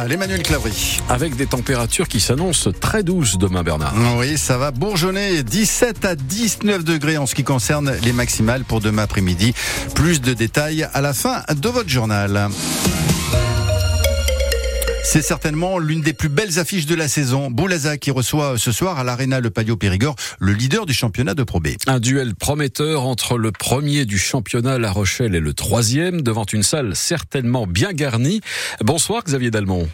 journal, Emmanuel Clavry. Avec des températures qui s'annoncent très douces demain, Bernard. Oui, ça va bourgeonner. 17 à 19 degrés en ce qui concerne les maximales pour demain après-midi. Plus de détails à la fin de votre journal. C'est certainement l'une des plus belles affiches de la saison. Boulaza qui reçoit ce soir à l'Arena Le Palio Périgord le leader du championnat de Pro B. Un duel prometteur entre le premier du championnat La Rochelle et le troisième devant une salle certainement bien garnie. Bonsoir Xavier Dalmont.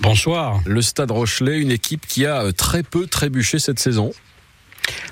Bonsoir. Le Stade Rochelet, une équipe qui a très peu trébuché cette saison.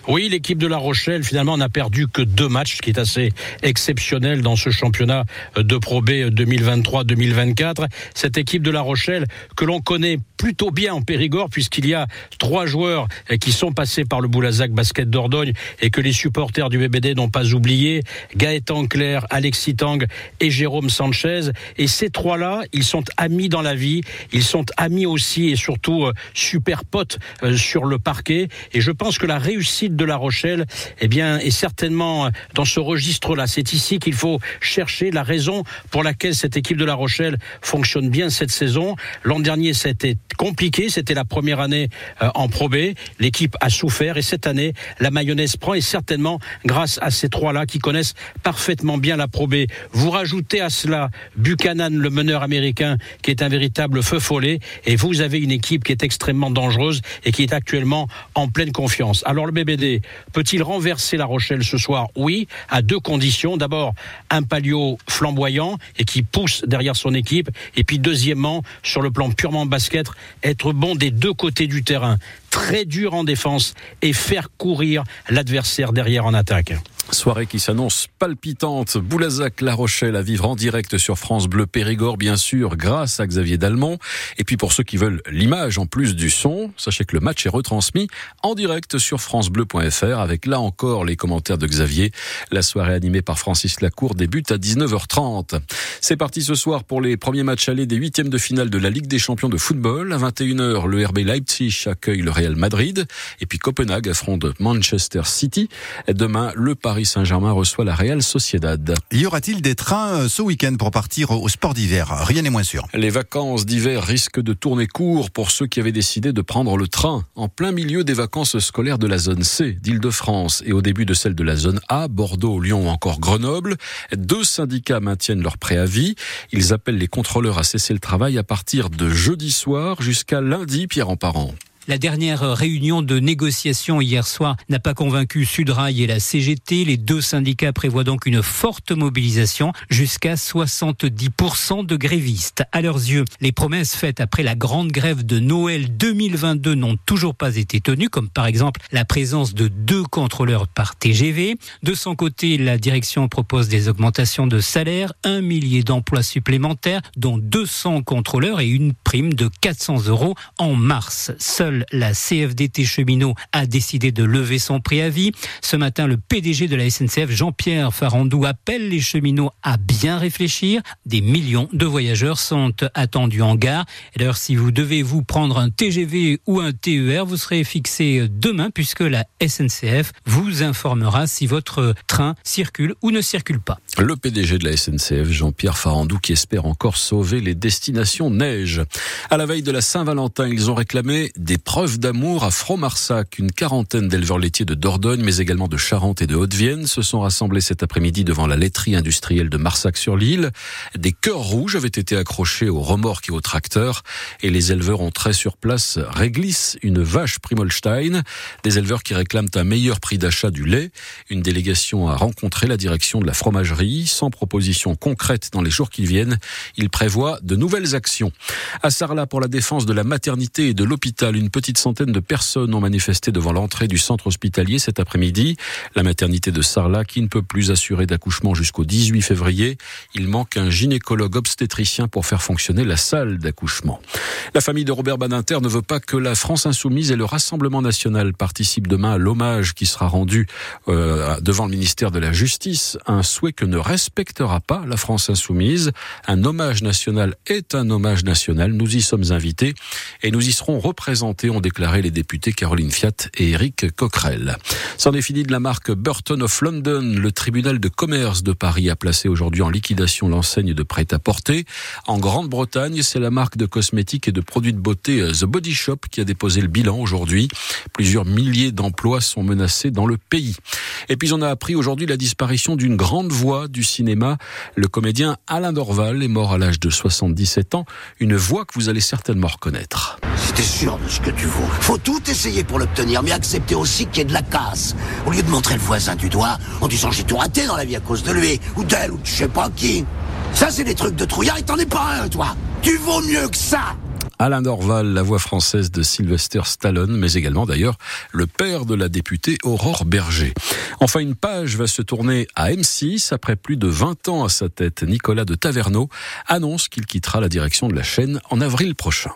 Oui, l'équipe de La Rochelle, finalement, n'a perdu que deux matchs, ce qui est assez exceptionnel dans ce championnat de Pro B 2023-2024. Cette équipe de La Rochelle, que l'on connaît plutôt bien en Périgord, puisqu'il y a trois joueurs qui sont passés par le Boulazac Basket d'Ordogne et que les supporters du BBD n'ont pas oublié, Gaëtan Claire, Alexis Tang et Jérôme Sanchez. Et ces trois-là, ils sont amis dans la vie, ils sont amis aussi et surtout euh, super potes euh, sur le parquet. Et je pense que la réussite de La Rochelle, eh bien, est certainement euh, dans ce registre-là. C'est ici qu'il faut chercher la raison pour laquelle cette équipe de La Rochelle fonctionne bien cette saison. L'an dernier, c'était compliqué. C'était la première année en Pro. L'équipe a souffert et cette année, la mayonnaise prend et certainement grâce à ces trois-là qui connaissent parfaitement bien la Pro. Vous rajoutez à cela Buchanan, le meneur américain, qui est un véritable feu follet et vous avez une équipe qui est extrêmement dangereuse et qui est actuellement en pleine confiance. Alors le BBD peut-il renverser La Rochelle ce soir? Oui, à deux conditions. D'abord, un palio flamboyant et qui pousse derrière son équipe. Et puis deuxièmement, sur le plan purement basket, être bon des deux côtés du terrain, très dur en défense et faire courir l'adversaire derrière en attaque. Soirée qui s'annonce palpitante. Boulazac, La Rochelle à vivre en direct sur France Bleu Périgord, bien sûr, grâce à Xavier Dalmont. Et puis pour ceux qui veulent l'image en plus du son, sachez que le match est retransmis en direct sur francebleu.fr avec là encore les commentaires de Xavier. La soirée animée par Francis Lacour débute à 19h30. C'est parti ce soir pour les premiers matchs allés des huitièmes de finale de la Ligue des champions de football. À 21h, le RB Leipzig accueille le Real Madrid. Et puis Copenhague affronte Manchester City. Demain, le Saint-Germain reçoit la Real Sociedad. Y aura-t-il des trains euh, ce week-end pour partir au sport d'hiver? Rien n'est moins sûr. Les vacances d'hiver risquent de tourner court pour ceux qui avaient décidé de prendre le train en plein milieu des vacances scolaires de la zone C d'Île-de-France et au début de celle de la zone A, Bordeaux, Lyon ou encore Grenoble. Deux syndicats maintiennent leur préavis. Ils appellent les contrôleurs à cesser le travail à partir de jeudi soir jusqu'à lundi, Pierre en parent. La dernière réunion de négociation hier soir n'a pas convaincu Sudrail et la CGT. Les deux syndicats prévoient donc une forte mobilisation jusqu'à 70% de grévistes. À leurs yeux, les promesses faites après la grande grève de Noël 2022 n'ont toujours pas été tenues, comme par exemple la présence de deux contrôleurs par TGV. De son côté, la direction propose des augmentations de salaire, un millier d'emplois supplémentaires, dont 200 contrôleurs et une prime de 400 euros en mars. La CFDT cheminot a décidé de lever son préavis. Ce matin, le PDG de la SNCF, Jean-Pierre Farandou, appelle les cheminots à bien réfléchir. Des millions de voyageurs sont attendus en gare. D'ailleurs, si vous devez vous prendre un TGV ou un TER, vous serez fixé demain puisque la SNCF vous informera si votre train circule ou ne circule pas. Le PDG de la SNCF, Jean-Pierre Farandou, qui espère encore sauver les destinations neige. À la veille de la Saint-Valentin, ils ont réclamé des preuves d'amour à Fromarsac. Une quarantaine d'éleveurs laitiers de Dordogne, mais également de Charente et de Haute-Vienne, se sont rassemblés cet après-midi devant la laiterie industrielle de Marsac-sur-l'île. Des cœurs rouges avaient été accrochés aux remorques et aux tracteurs, et les éleveurs ont trait sur place Réglisse, une vache Primolstein. Des éleveurs qui réclament un meilleur prix d'achat du lait. Une délégation a rencontré la direction de la fromagerie, sans proposition concrète dans les jours qui viennent. Il prévoit de nouvelles actions. À Sarlat, pour la défense de la maternité et de l'hôpital, une petite centaine de personnes ont manifesté devant l'entrée du centre hospitalier cet après-midi. La maternité de Sarlat qui ne peut plus assurer d'accouchement jusqu'au 18 février. Il manque un gynécologue obstétricien pour faire fonctionner la salle d'accouchement. La famille de Robert Badinter ne veut pas que la France insoumise et le Rassemblement national participent demain à l'hommage qui sera rendu euh, devant le ministère de la Justice. Un souhait que ne respectera pas la France insoumise. Un hommage national est un hommage national. Nous y sommes invités et nous y serons représentés ont déclaré les députés Caroline Fiat et Éric Coquerel. C'en est de la marque Burton of London. Le tribunal de commerce de Paris a placé aujourd'hui en liquidation l'enseigne de prêt-à-porter. En Grande-Bretagne, c'est la marque de cosmétiques et de produits de beauté euh, The Body Shop qui a déposé le bilan aujourd'hui. Plusieurs milliers d'emplois sont menacés dans le pays. Et puis on a appris aujourd'hui la disparition d'une grande voix du cinéma. Le comédien Alain Dorval est mort à l'âge de 77 ans. Une voix que vous allez certainement reconnaître. C'était sûr Faut tout essayer pour l'obtenir, mais accepter aussi qu'il y ait de la casse. Au lieu de montrer le voisin du doigt en disant j'ai tout raté dans la vie à cause de lui, ou d'elle, ou je sais pas qui. Ça, c'est des trucs de trouillard et t'en es pas un, toi. Tu vaux mieux que ça. Alain Dorval, la voix française de Sylvester Stallone, mais également d'ailleurs le père de la députée Aurore Berger. Enfin, une page va se tourner à M6 après plus de 20 ans à sa tête. Nicolas de Taverneau annonce qu'il quittera la direction de la chaîne en avril prochain.